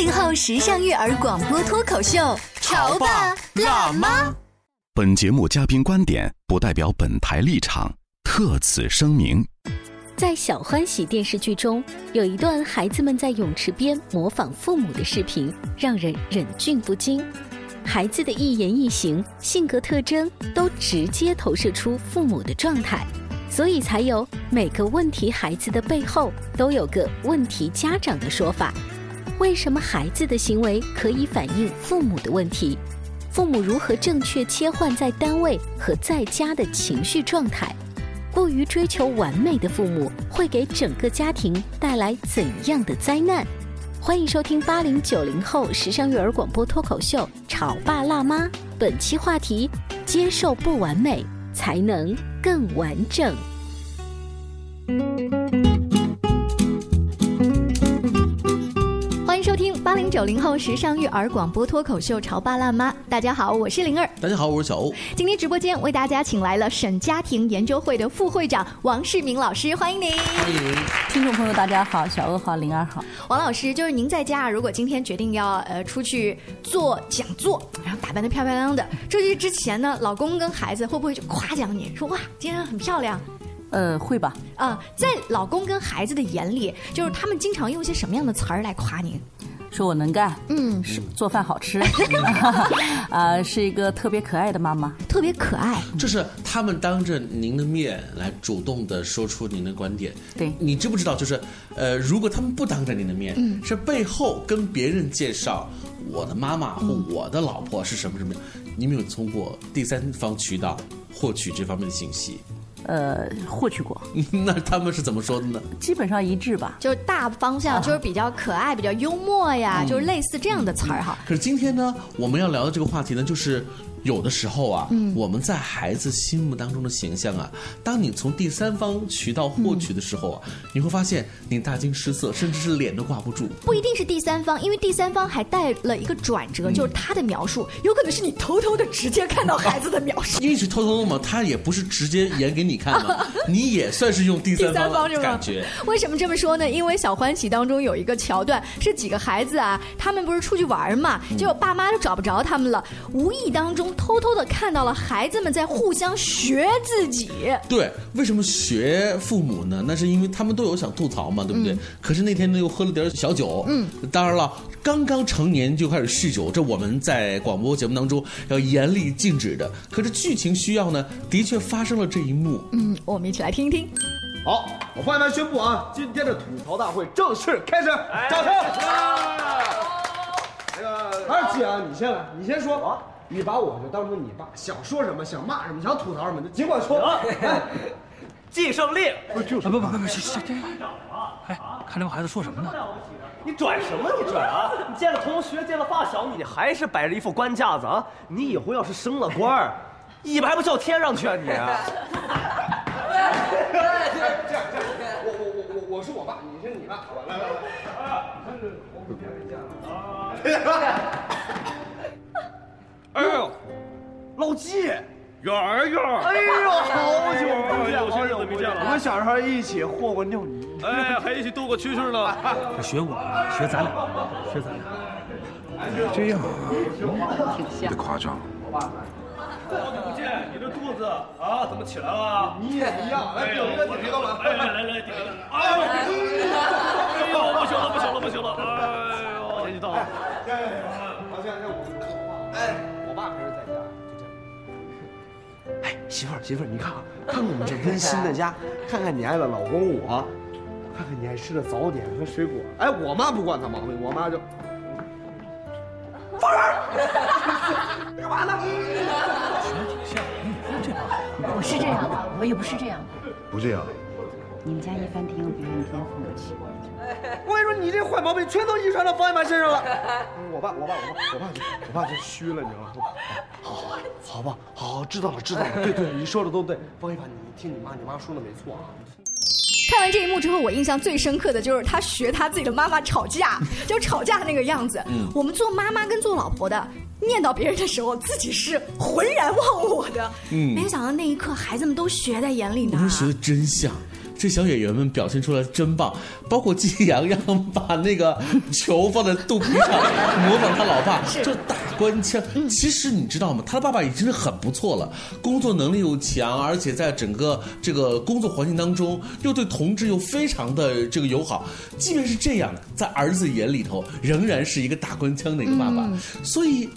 八零后时尚育儿广播脱口秀，潮爸辣妈。本节目嘉宾观点不代表本台立场，特此声明。在《小欢喜》电视剧中，有一段孩子们在泳池边模仿父母的视频，让人忍俊不禁。孩子的一言一行、性格特征都直接投射出父母的状态，所以才有每个问题孩子的背后都有个问题家长的说法。为什么孩子的行为可以反映父母的问题？父母如何正确切换在单位和在家的情绪状态？过于追求完美的父母会给整个家庭带来怎样的灾难？欢迎收听八零九零后时尚育儿广播脱口秀《潮爸辣妈》，本期话题：接受不完美，才能更完整。听九零后时尚育儿广播脱口秀《潮爸辣妈》。大家好，我是灵儿。大家好，我是小欧。今天直播间为大家请来了省家庭研究会的副会长王世明老师，欢迎您。欢迎听众朋友，大家好，小欧好，灵儿好。王老师，就是您在家，如果今天决定要呃出去做讲座，然后打扮的漂漂亮亮的，出去之前呢，老公跟孩子会不会就夸奖你说哇，今天很漂亮？呃，会吧？啊、在老公跟孩子的眼里，就是他们经常用一些什么样的词儿来夸您？说我能干，嗯，是做饭好吃，啊，是一个特别可爱的妈妈。特别可爱。就是他们当着您的面来主动的说出您的观点。对你知不知道？就是，呃，如果他们不当着您的面，嗯是背后跟别人介绍我的妈妈或我的老婆是什么什么，你没有通过第三方渠道获取这方面的信息，呃，获取过，那他们是怎么说的呢？基本上一致吧。就是大方向，就是比较可爱、比较幽默呀，就是类似这样的词儿哈。可是今天呢，我们要聊的这个话题呢，就是有的时候啊，我们在孩子心目当中的形象啊，当你从第三方渠道获取的时候啊，你会发现你大惊失色，甚至是脸都挂不住。不一定是第三方，因为第三方还带了一个转折，就是他的描述，有可能是你偷偷的直接看到孩子的描述。因为是偷偷的嘛，他也不是直接演给你看嘛，你也算是用第第三方的三方是吗感觉。？为什么这么说呢？因为《小欢喜》当中有一个桥段，是几个孩子啊，他们不是出去玩嘛，结果爸妈就找不着他们了，无意当中偷偷的看到了孩子们在互相学自己。对，为什么学父母呢？那是因为他们都有想吐槽嘛，对不对？嗯可是那天呢又喝了点小酒，嗯，当然了，刚刚成年就开始酗酒，这我们在广播节目当中要严厉禁止的。可是剧情需要呢，的确发生了这一幕。嗯，我们一起来听一听。好，我换台宣布啊，今天的吐槽大会正式开始，掌声！那个二姐啊，你先来，你先说啊，你把我就当成你爸，想说什么，想骂什么，想吐槽什么，就尽管说。哎季胜利，不是就是不不不不，这这，哎，看这帮孩子说什么呢？你拽什么？你拽啊！你见了同学，见了发小，你还是摆着一副官架子啊！你以后要是升了官儿，尾巴还不翘天上去啊你！这样这样这样，我我我我我是我爸，你是你爸，好吧？来来来，啊，你看这红薯片没见了啊！哎呦，老纪，圆儿远儿，哎呦，好久不见，有些日子没见了。我们小时候一起和过尿泥。哎，还一起度过蛐蛐呢。这学我，学咱俩，学咱俩。这样啊，有点夸张。好久不见，你这肚子啊，怎么起来了？你也一样，来顶一个，顶一个吧。哎，来来来，顶一个。哎呦，哎呦，不行了，不行了，不行了！哎呦，年纪大了。好像让我哎，我爸平时在家就这样。哎哎，媳妇儿媳妇儿，你看啊，看看我们这温馨的家，看看你爱的老公我，看看你爱吃的早点和水果。哎，我妈不惯他毛病，我妈就。放人！干嘛呢？我是这样的，我也不是这样的。不这样。你们家一帆挺有别人天赋的。我跟你说，你这坏毛病全都遗传到方一凡身上了。我爸，我爸，我爸，我爸就我爸就虚了，你知道吗？好，好，吧，好，知道了，知道了。对对，你说的都对。方一凡，你听你妈，你妈说的没错啊。看完这一幕之后，我印象最深刻的就是他学他自己的妈妈吵架，就吵架那个样子。嗯，我们做妈妈跟做老婆的，念叨别人的时候，自己是浑然忘我的。嗯，没想到那一刻，孩子们都学在眼里呢。你们学的真像。这小演员们表现出来真棒，包括季洋洋把那个球放在肚皮上，模仿他老爸，就打官腔。其实你知道吗？他的爸爸已经是很不错了，工作能力又强，而且在整个这个工作环境当中，又对同志又非常的这个友好。即便是这样，在儿子眼里头，仍然是一个打官腔的一个爸爸。所以，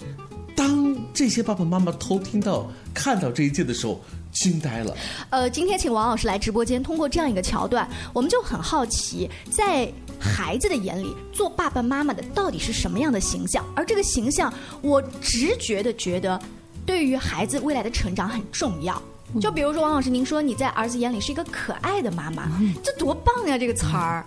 当这些爸爸妈妈偷听到、看到这一切的时候，惊呆了。呃，今天请王老师来直播间，通过这样一个桥段，我们就很好奇，在孩子的眼里，做爸爸妈妈的到底是什么样的形象？而这个形象，我直觉的觉得，对于孩子未来的成长很重要。就比如说，王老师，您说你在儿子眼里是一个可爱的妈妈，这多棒呀！这个词儿。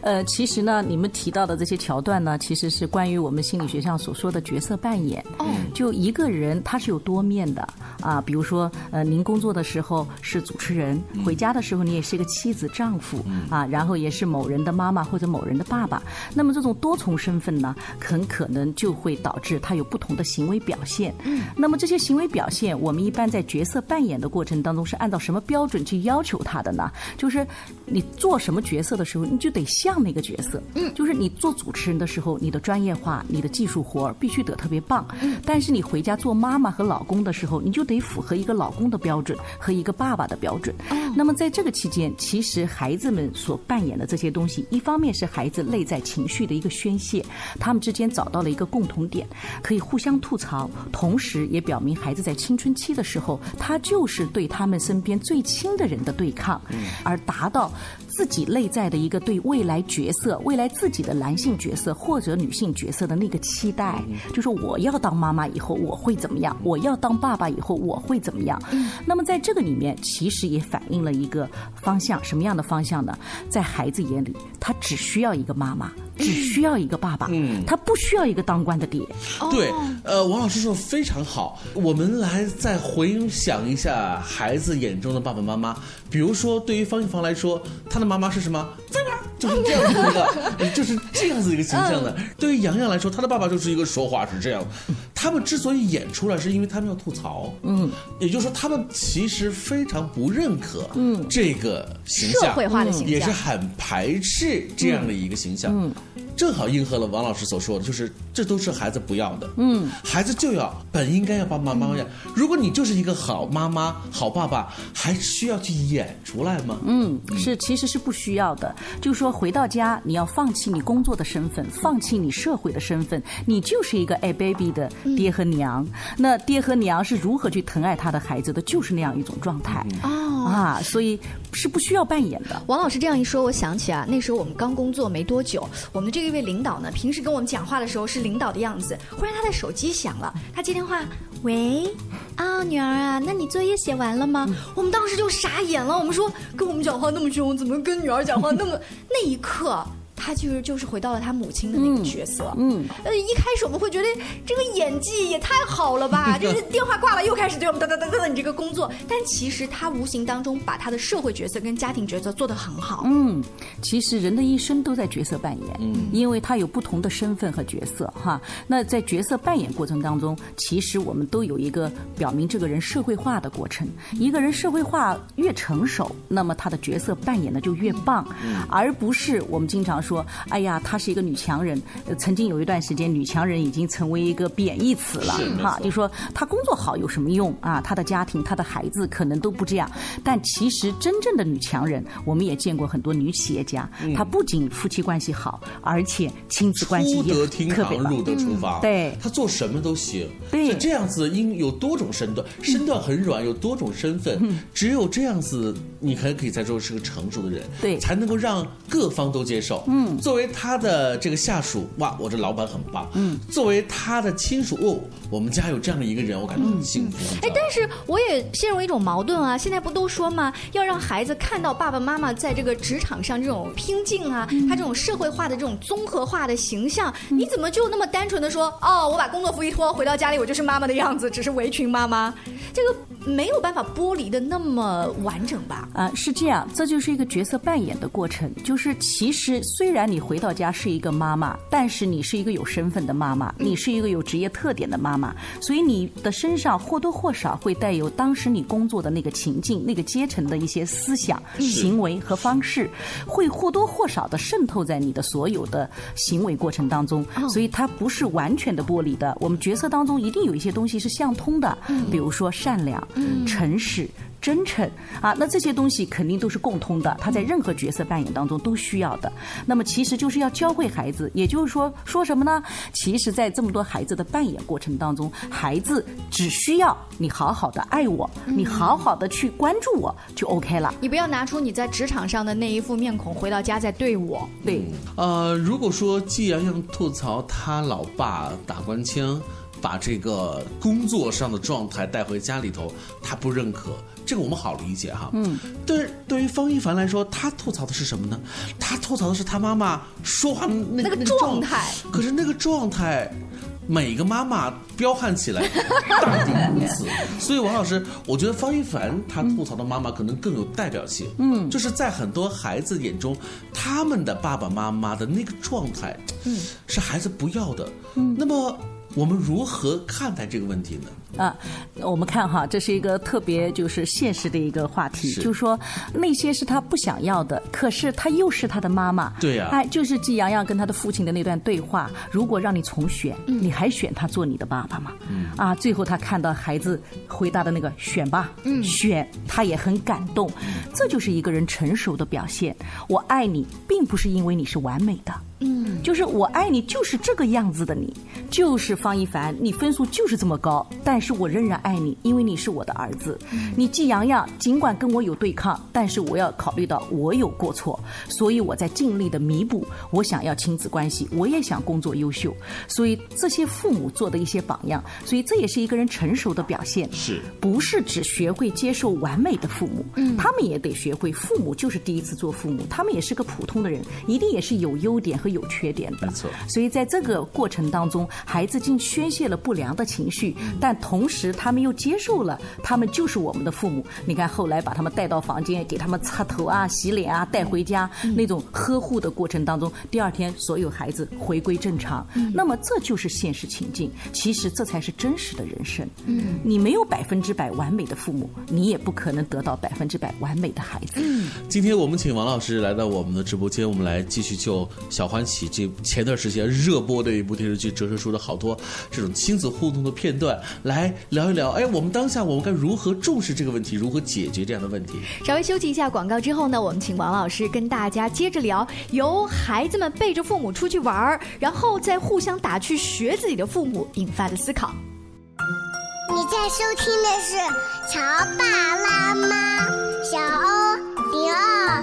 呃，其实呢，你们提到的这些桥段呢，其实是关于我们心理学上所说的角色扮演。哦。就一个人他是有多面的啊，比如说，呃，您工作的时候是主持人，回家的时候你也是一个妻子、丈夫啊，然后也是某人的妈妈或者某人的爸爸。那么这种多重身份呢，很可能就会导致他有不同的行为表现。嗯。那么这些行为表现，我们一般在角色扮演的过程。程当中是按照什么标准去要求他的呢？就是你做什么角色的时候，你就得像那个角色。嗯，就是你做主持人的时候，你的专业化、你的技术活儿必须得特别棒。嗯，但是你回家做妈妈和老公的时候，你就得符合一个老公的标准和一个爸爸的标准。那么在这个期间，其实孩子们所扮演的这些东西，一方面是孩子内在情绪的一个宣泄，他们之间找到了一个共同点，可以互相吐槽，同时也表明孩子在青春期的时候，他就是。对他们身边最亲的人的对抗，而达到自己内在的一个对未来角色、未来自己的男性角色或者女性角色的那个期待，就是我要当妈妈以后我会怎么样？我要当爸爸以后我会怎么样？那么在这个里面，其实也反映了一个方向，什么样的方向呢？在孩子眼里，他只需要一个妈妈。只需要一个爸爸，嗯，他不需要一个当官的爹。对，呃，王老师说的非常好。我们来再回想一下孩子眼中的爸爸妈妈。比如说，对于方一凡来说，他的妈妈是什么？在哪？就是这样子一个，就是这样子一个形象的。对于洋洋来说，他的爸爸就是一个说话是这样。他们之所以演出来，是因为他们要吐槽。嗯，也就是说，他们其实非常不认可嗯这个形象，社会化的形象，也是很排斥这样的一个形象。嗯。正好应和了王老师所说的，就是这都是孩子不要的。嗯，孩子就要本应该要爸爸妈妈要。如果你就是一个好妈妈、好爸爸，还需要去演出来吗？嗯，是，其实是不需要的。就是说，回到家你要放弃你工作的身份，放弃你社会的身份，你就是一个爱 baby 的爹和娘。那爹和娘是如何去疼爱他的孩子的？就是那样一种状态。哦啊，所以是不需要扮演的。王老师这样一说，我想起啊，那时候我们刚工作没多久，我们这个。这位领导呢，平时跟我们讲话的时候是领导的样子。忽然他的手机响了，他接电话，喂，啊，女儿啊，那你作业写完了吗？我们当时就傻眼了，我们说跟我们讲话那么凶，怎么跟女儿讲话那么？那一刻。他就是就是回到了他母亲的那个角色。嗯，呃，一开始我们会觉得这个演技也太好了吧，就 是电话挂了又开始对我们哒哒哒哒你这个工作。但其实他无形当中把他的社会角色跟家庭角色做得很好。嗯，其实人的一生都在角色扮演，嗯，因为他有不同的身份和角色哈。那在角色扮演过程当中，其实我们都有一个表明这个人社会化的过程。一个人社会化越成熟，那么他的角色扮演的就越棒，而不是我们经常说。说，哎呀，她是一个女强人。呃曾经有一段时间，女强人已经成为一个贬义词了哈就说她工作好有什么用啊？她的家庭、她的孩子可能都不这样。但其实真正的女强人，我们也见过很多女企业家，嗯她不仅夫妻关系好，而且亲子关系也出得厅堂，特别棒入得厨房。嗯对，她做什么都行。对是这样子，应有多种身段，身段很软，有多种身份。嗯只有这样子，你才可以才说是个成熟的人，对才能够让各方都接受。嗯作为他的这个下属，哇，我这老板很棒。嗯，作为他的亲属，哦，我们家有这样的一个人，我感觉很幸福。哎，但是我也陷入一种矛盾啊！现在不都说吗？要让孩子看到爸爸妈妈在这个职场上这种拼劲啊，他这种社会化的这种综合化的形象，你怎么就那么单纯的说哦，我把工作服一脱，回到家里我就是妈妈的样子，只是围裙妈妈？这个没有办法剥离的那么完整吧？啊，是这样，这就是一个角色扮演的过程。就是其实虽然你回到家是一个妈妈，但是你是一个有身份的妈妈，你是一个有职业特点的妈妈，所以你的身上或多或少会带有当时你工作的那个情境、那个阶层的一些思想、行为和方式，会或多或少的渗透在你的所有的行为过程当中。所以它不是完全的剥离的。我们角色当中一定有一些东西是相通的，比如说善良、诚实。真诚啊，那这些东西肯定都是共通的，他在任何角色扮演当中都需要的。那么其实就是要教会孩子，也就是说说什么呢？其实，在这么多孩子的扮演过程当中，孩子只需要你好好的爱我，你好好的去关注我，就 OK 了。你不要拿出你在职场上的那一副面孔，回到家再对我。对，呃，如果说既然要吐槽他老爸打官腔，把这个工作上的状态带回家里头，他不认可，这个我们好理解哈。嗯，对，对于方一凡来说，他吐槽的是什么呢？他吐槽的是他妈妈说话那那个状态。可是那个状态。每个妈妈彪悍起来，大抵如此。所以王老师，我觉得方一凡他吐槽的妈妈可能更有代表性。嗯，就是在很多孩子眼中，他们的爸爸妈妈的那个状态，嗯，是孩子不要的。嗯，那么我们如何看待这个问题呢？啊，我们看哈，这是一个特别就是现实的一个话题，是就是说那些是他不想要的，可是他又是他的妈妈。对呀哎，就是季洋洋跟他的父亲的那段对话，如果让你重选，嗯你还选他做你的爸爸吗？啊，最后他看到孩子回答的那个选吧，嗯选，他也很感动，这就是一个人成熟的表现。我爱你，并不是因为你是完美的。嗯，就是我爱你，就是这个样子的你，就是方一凡，你分数就是这么高，但是我仍然爱你，因为你是我的儿子。你季洋洋尽管跟我有对抗，但是我要考虑到我有过错，所以我在尽力的弥补。我想要亲子关系，我也想工作优秀，所以这些父母做的一些榜样，所以这也是一个人成熟的表现。是不是只学会接受完美的父母？嗯他们也得学会，父母就是第一次做父母，他们也是个普通的人，一定也是有优点和有缺点的。没错。所以在这个过程当中，孩子竟宣泄了不良的情绪，但同时他们又接受了，他们就是我们的父母。你看后来把他们带到房间，给他们擦头啊、洗脸啊，带回家，那种呵护的过程当中，第二天所有孩子回归正常。那么这就是现实情境，其实这才是真实的人生。嗯你没有百分之百完美的父母，你也不可能得到百分之百完美的孩子。嗯今天我们请王老师来到我们的直播间，我们来继续就《小欢喜》这前段时间热播的一部电视剧折射出的好多这种亲子互动的片段，来聊一聊。哎，我们当下我们该如何重视这个问题，如何解决这样的问题？稍微休息一下广告之后呢，我们请王老师跟大家接着聊，由孩子们背着父母出去玩儿，然后再互相打趣学自己的父母引发的思考。你在收听的是《乔爸辣妈》，小欧零二，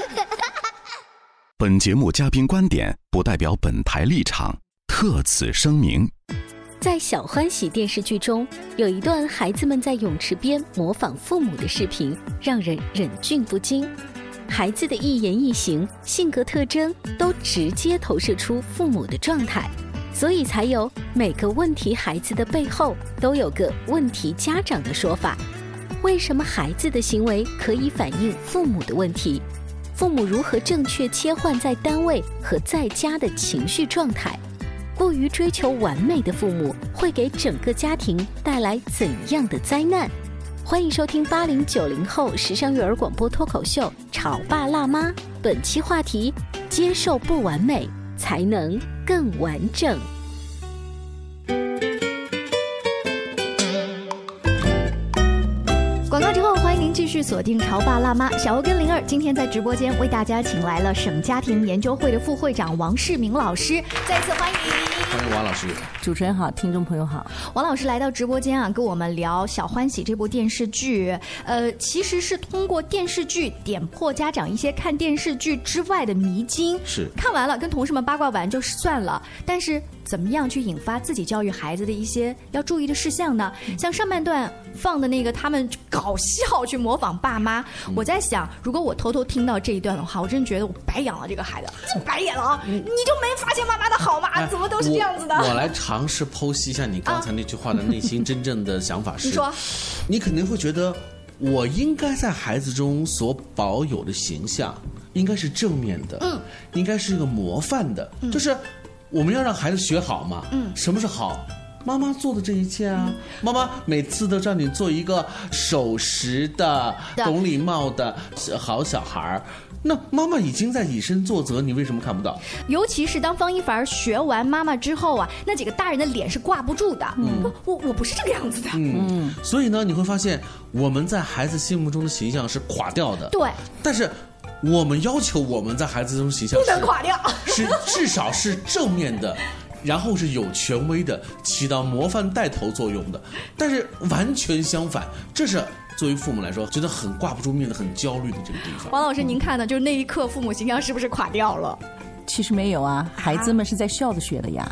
本节目嘉宾观点不代表本台立场，特此声明。在《小欢喜》电视剧中，有一段孩子们在泳池边模仿父母的视频，让人忍俊不禁。孩子的一言一行、性格特征都直接投射出父母的状态，所以才有每个问题孩子的背后都有个问题家长的说法。为什么孩子的行为可以反映父母的问题？父母如何正确切换在单位和在家的情绪状态？过于追求完美的父母会给整个家庭带来怎样的灾难？欢迎收听八零九零后时尚育儿广播脱口秀《潮爸辣妈》，本期话题：接受不完美，才能更完整。续锁定《潮爸辣妈》。小欧跟灵儿今天在直播间为大家请来了省家庭研究会的副会长王世明老师，再次欢迎。欢迎王老师。主持人好，听众朋友好。王老师来到直播间啊，跟我们聊《小欢喜》这部电视剧。呃，其实是通过电视剧点破家长一些看电视剧之外的迷津。是。看完了，跟同事们八卦完就算了，但是。怎么样去引发自己教育孩子的一些要注意的事项呢？像上半段放的那个，他们搞笑去模仿爸妈。我在想，如果我偷偷听到这一段的话，我真觉得我白养了这个孩子，白眼了啊！你就没发现妈妈的好吗？怎么都是这样子的？我来尝试剖析一下你刚才那句话的内心真正的想法是：你说，你肯定会觉得，我应该在孩子中所保有的形象应该是正面的，嗯，应该是一个模范的，就是。我们要让孩子学好嘛？嗯，什么是好？妈妈做的这一切啊，妈妈每次都让你做一个守时的、懂礼貌的好小孩儿。那妈妈已经在以身作则，你为什么看不到？尤其是当方一凡学完妈妈之后啊，那几个大人的脸是挂不住的。嗯，我我不是这个样子的。嗯，所以呢，你会发现我们在孩子心目中的形象是垮掉的。对，但是。我们要求我们在孩子中形象不能垮掉，是至少是正面的，然后是有权威的，起到模范带头作用的。但是完全相反，这是作为父母来说觉得很挂不住面的、很焦虑的这个地方。王老师，您看呢？就是那一刻，父母形象是不是垮掉了？其实没有啊，孩子们是在笑着学的呀。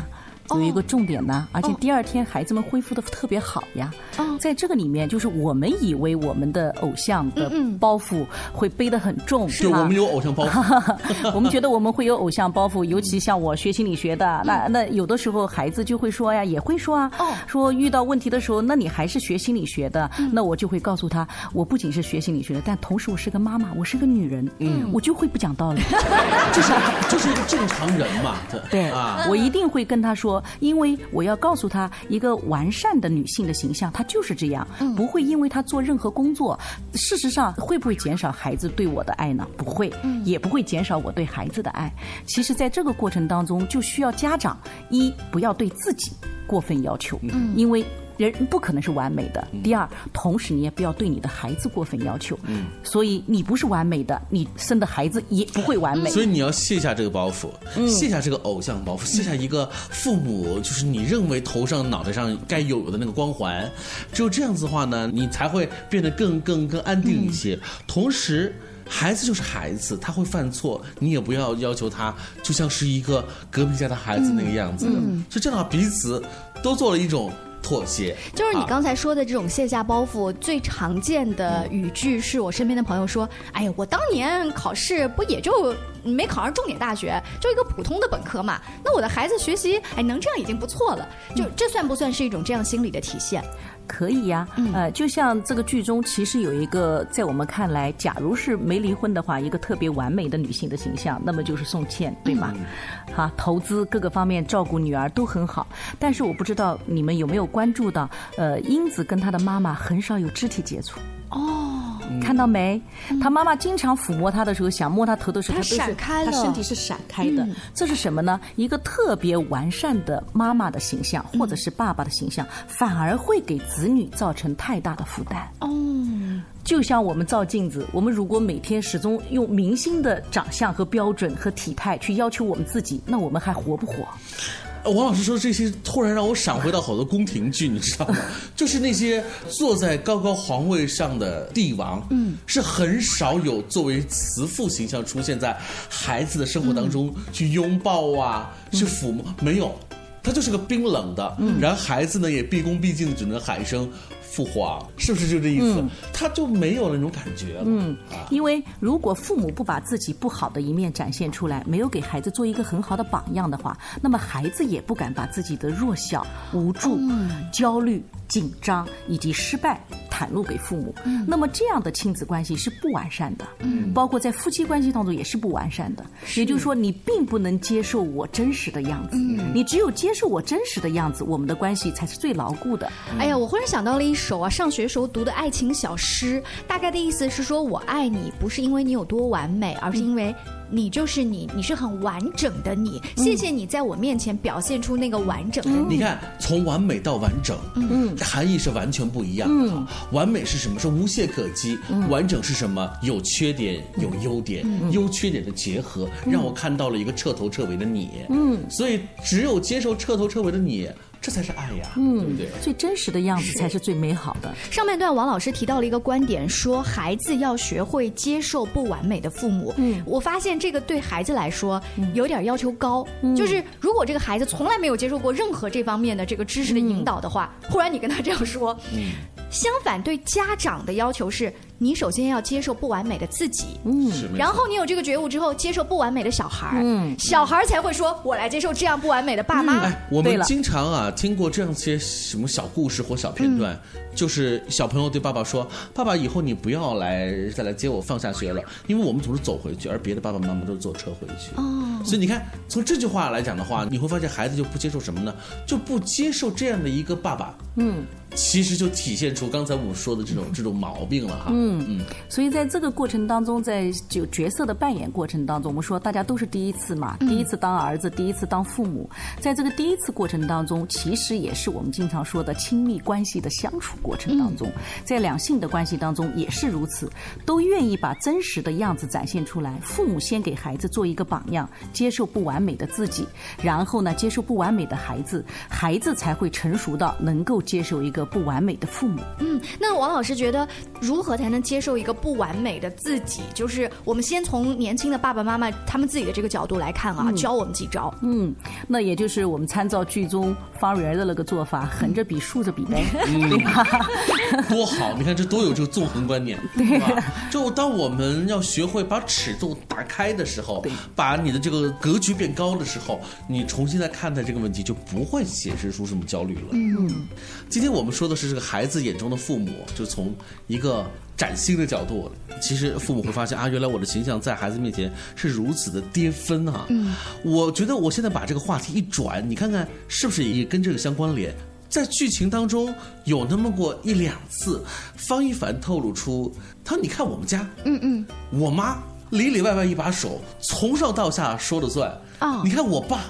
有一个重点呢，而且第二天孩子们恢复的特别好呀。在这个里面，就是我们以为我们的偶像的包袱会背得很重，对，我们有偶像包袱。我们觉得我们会有偶像包袱，尤其像我学心理学的，那那有的时候孩子就会说呀，也会说啊，说遇到问题的时候，那你还是学心理学的，那我就会告诉他，我不仅是学心理学的，但同时我是个妈妈，我是个女人，嗯，我就会不讲道理，就是就是一个正常人嘛，对啊，我一定会跟他说。因为我要告诉他，一个完善的女性的形象，她就是这样，不会因为她做任何工作。事实上，会不会减少孩子对我的爱呢？不会，也不会减少我对孩子的爱。其实，在这个过程当中，就需要家长一不要对自己过分要求，因为。人不可能是完美的。第二，同时你也不要对你的孩子过分要求。嗯，所以你不是完美的，你生的孩子也不会完美。所以你要卸下这个包袱，卸下这个偶像包袱，卸下一个父母就是你认为头上脑袋上该有的那个光环。只有这样子的话呢，你才会变得更更更安定一些。同时，孩子就是孩子，他会犯错，你也不要要求他就像是一个隔壁家的孩子那个样子。嗯，所以这样，彼此都做了一种。妥协就是你刚才说的这种卸下包袱，最常见的语句是我身边的朋友说：“哎呀，我当年考试不也就没考上重点大学，就一个普通的本科嘛。那我的孩子学习哎能这样已经不错了，就这算不算是一种这样心理的体现？”可以呀，呃，就像这个剧中，其实有一个在我们看来，假如是没离婚的话，一个特别完美的女性的形象，那么就是宋茜，对吗？好，投资各个方面照顾女儿都很好，但是我不知道你们有没有关注到，呃，英子跟她的妈妈很少有肢体接触。哦。看到没？他妈妈经常抚摸他的时候，想摸他头的时候，他闪开了，他身体是闪开的。这是什么呢？一个特别完善的妈妈的形象，或者是爸爸的形象，反而会给子女造成太大的负担。哦，就像我们照镜子，我们如果每天始终用明星的长相和标准和体态去要求我们自己，那我们还活不活？王老师说这些，突然让我闪回到好多宫廷剧，你知道吗？就是那些坐在高高皇位上的帝王，嗯，是很少有作为慈父形象出现在孩子的生活当中去拥抱啊，去抚摸，没有，他就是个冰冷的，然后孩子呢也毕恭毕敬，只能喊一声。父皇是不是就这意思？他就没有那种感觉了。嗯，因为如果父母不把自己不好的一面展现出来，没有给孩子做一个很好的榜样的话，那么孩子也不敢把自己的弱小、无助、焦虑、紧张以及失败袒露给父母。那么这样的亲子关系是不完善的。嗯，包括在夫妻关系当中也是不完善的。也就是说，你并不能接受我真实的样子。嗯，你只有接受我真实的样子，我们的关系才是最牢固的。哎呀，我忽然想到了一。首啊，上学时候读的爱情小诗，大概的意思是说，我爱你不是因为你有多完美，而是因为你就是你，你是很完整的你。谢谢你在我面前表现出那个完整的你。你看，从完美到完整，嗯，含义是完全不一样的。完美是什么？是无懈可击。完整是什么？有缺点，有优点，优缺点的结合，让我看到了一个彻头彻尾的你。嗯，所以只有接受彻头彻尾的你。这才是爱呀，嗯，对，最真实的样子才是最美好的。上半段王老师提到了一个观点，说孩子要学会接受不完美的父母。嗯，我发现这个对孩子来说有点要求高，就是如果这个孩子从来没有接受过任何这方面的这个知识的引导的话，忽然你跟他这样说，嗯，相反对家长的要求是。你首先要接受不完美的自己，嗯，然后你有这个觉悟之后，接受不完美的小孩嗯，小孩才会说，我来接受这样不完美的爸妈。哎，我们经常啊听过这样些什么小故事或小片段，就是小朋友对爸爸说：“爸爸，以后你不要来再来接我放下学了，因为我们总是走回去，而别的爸爸妈妈都是坐车回去。”哦，所以你看，从这句话来讲的话，你会发现孩子就不接受什么呢？就不接受这样的一个爸爸。嗯。其实就体现出刚才我们说的这种这种毛病了哈。嗯嗯，所以在这个过程当中，在就角色的扮演过程当中，我们说大家都是第一次嘛，第一次当儿子，第一次当父母，在这个第一次过程当中，其实也是我们经常说的亲密关系的相处过程当中，在两性的关系当中也是如此，都愿意把真实的样子展现出来。父母先给孩子做一个榜样，接受不完美的自己，然后呢，接受不完美的孩子，孩子才会成熟到能够接受一个。不完美的父母。嗯，那王老师觉得如何才能接受一个不完美的自己？就是我们先从年轻的爸爸妈妈他们自己的这个角度来看啊，教我们几招。嗯，那也就是我们参照剧中方圆的那个做法，横着比竖着比呗，对吧？多好！你看这多有这个纵横观念，对吧？就当我们要学会把尺度打开的时候，把你的这个格局变高的时候，你重新再看待这个问题，就不会显示出什么焦虑了。嗯，今天我们。说的是这个孩子眼中的父母，就从一个崭新的角度，其实父母会发现啊，原来我的形象在孩子面前是如此的跌分啊。嗯，我觉得我现在把这个话题一转，你看看是不是也跟这个相关联？在剧情当中有那么过一两次，方一凡透露出，他说：“你看我们家，嗯嗯，我妈里里外外一把手，从上到下说了算。啊，你看我爸，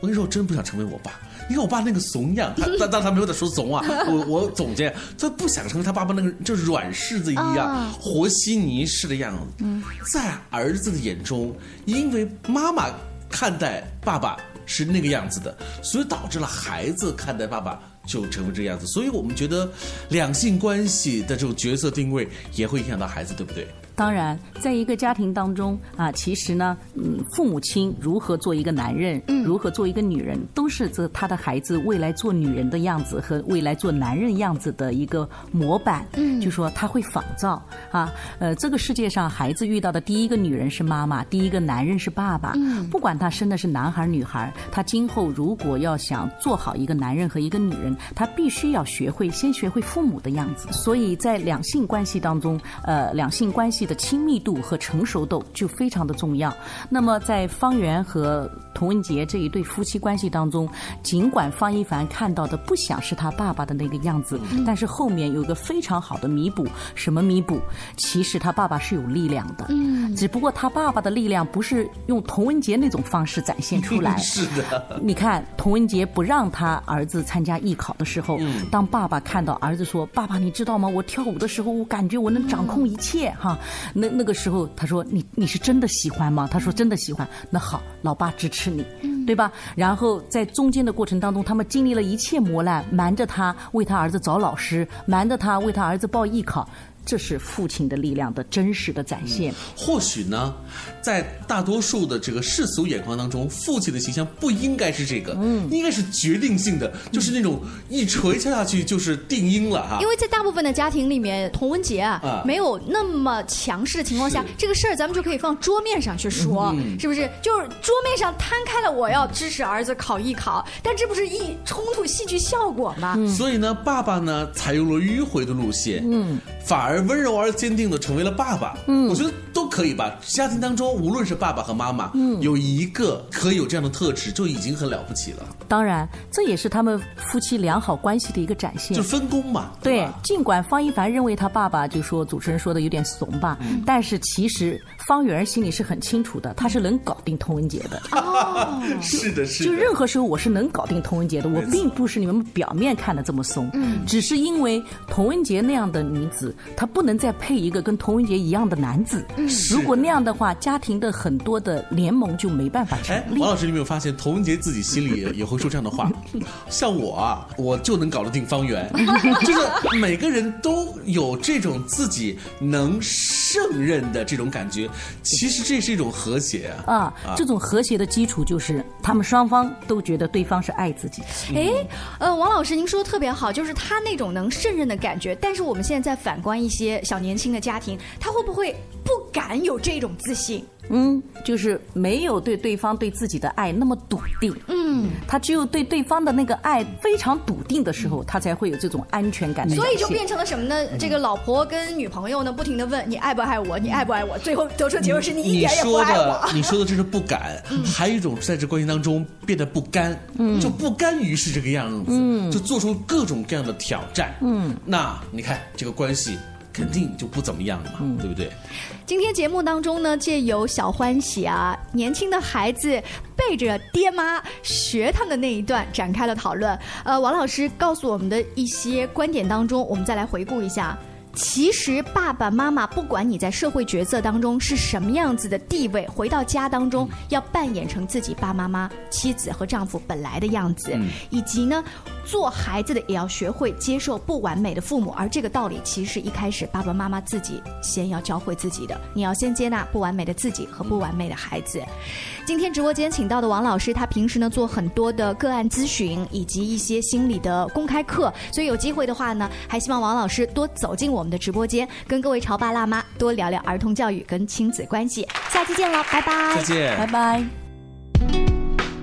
我跟你说，我真不想成为我爸。”你看我爸那个怂样，他 但但他没有在说怂啊，我我总结，他不想成为他爸爸那个就软柿子一样、和稀泥似的样子。在儿子的眼中，因为妈妈看待爸爸是那个样子的，所以导致了孩子看待爸爸就成为这样子。所以我们觉得两性关系的这种角色定位也会影响到孩子，对不对？当然，在一个家庭当中啊，其实呢，嗯，父母亲如何做一个男人，如何做一个女人，都是这他的孩子未来做女人的样子和未来做男人样子的一个模板。嗯，就说他会仿造啊。呃，这个世界上孩子遇到的第一个女人是妈妈，第一个男人是爸爸。嗯，不管他生的是男孩女孩，他今后如果要想做好一个男人和一个女人，他必须要学会先学会父母的样子。所以在两性关系当中，呃，两性关系。的亲密度和成熟度就非常的重要。那么，在方圆和童文杰这一对夫妻关系当中，尽管方一凡看到的不想是他爸爸的那个样子，但是后面有一个非常好的弥补。什么弥补？其实他爸爸是有力量的，嗯，只不过他爸爸的力量不是用童文杰那种方式展现出来。是的，你看童文杰不让他儿子参加艺考的时候，当爸爸看到儿子说：“爸爸，你知道吗？我跳舞的时候，我感觉我能掌控一切。”哈。那那个时候，他说：“你你是真的喜欢吗？”他说：“真的喜欢。”那好，老爸支持持你，对吧？然后在中间的过程当中，他们经历了一切磨难，瞒着他为他儿子找老师，瞒着他为他儿子报艺考。这是父亲的力量的真实的展现。或许呢，在大多数的这个世俗眼光当中，父亲的形象不应该是这个，嗯，应该是决定性的，就是那种一锤敲下去就是定音了哈。因为在大部分的家庭里面，童文杰啊，没有那么强势的情况下，这个事儿咱们就可以放桌面上去说，是不是？就是桌面上摊开了，我要支持儿子考艺考，但这不是一冲突戏剧效果吗？所以呢，爸爸呢采用了迂回的路线，嗯，反而。温柔而坚定的成为了爸爸，嗯，我觉得都可以吧。家庭当中，无论是爸爸和妈妈，嗯，有一个可以有这样的特质，就已经很了不起了。当然，这也是他们夫妻良好关系的一个展现，就分工嘛。对，尽管方一凡认为他爸爸就说主持人说的有点怂吧，但是其实方圆心里是很清楚的，他是能搞定童文杰的。哦，是的，是的。就任何时候我是能搞定童文杰的，我并不是你们表面看的这么怂，嗯，只是因为童文杰那样的女子，她不能再配一个跟童文杰一样的男子。嗯，如果那样的话，家庭的很多的联盟就没办法成立。王老师，你有没有发现童文杰自己心里也 也会？说这样的话，像我啊，我就能搞得定方圆。就是每个人都有这种自己能胜任的这种感觉，其实这是一种和谐啊。啊，这种和谐的基础就是他们双方都觉得对方是爱自己。哎，呃，王老师，您说的特别好，就是他那种能胜任的感觉。但是我们现在在反观一些小年轻的家庭，他会不会不敢有这种自信？嗯，就是没有对对方对自己的爱那么笃定。嗯，他只有对对方的那个爱非常笃定的时候，他才会有这种安全感。所以就变成了什么呢？这个老婆跟女朋友呢，不停的问你爱不爱我，你爱不爱我？最后得出结论是你一点也不爱我。你说的这是不敢，还有一种在这关系当中变得不甘，就不甘于是这个样子，就做出各种各样的挑战。嗯，那你看这个关系。肯定就不怎么样了嘛，对不对？今天节目当中呢，借由小欢喜啊，年轻的孩子背着爹妈学他们的那一段展开了讨论。呃，王老师告诉我们的一些观点当中，我们再来回顾一下。其实爸爸妈妈，不管你在社会角色当中是什么样子的地位，回到家当中要扮演成自己爸妈妈、妻子和丈夫本来的样子，以及呢，做孩子的也要学会接受不完美的父母。而这个道理，其实一开始爸爸妈妈自己先要教会自己的。你要先接纳不完美的自己和不完美的孩子。今天直播间请到的王老师，他平时呢做很多的个案咨询以及一些心理的公开课，所以有机会的话呢，还希望王老师多走进我。们的直播间，跟各位潮爸辣妈多聊聊儿童教育跟亲子关系。下期见了，拜拜！再见，拜拜。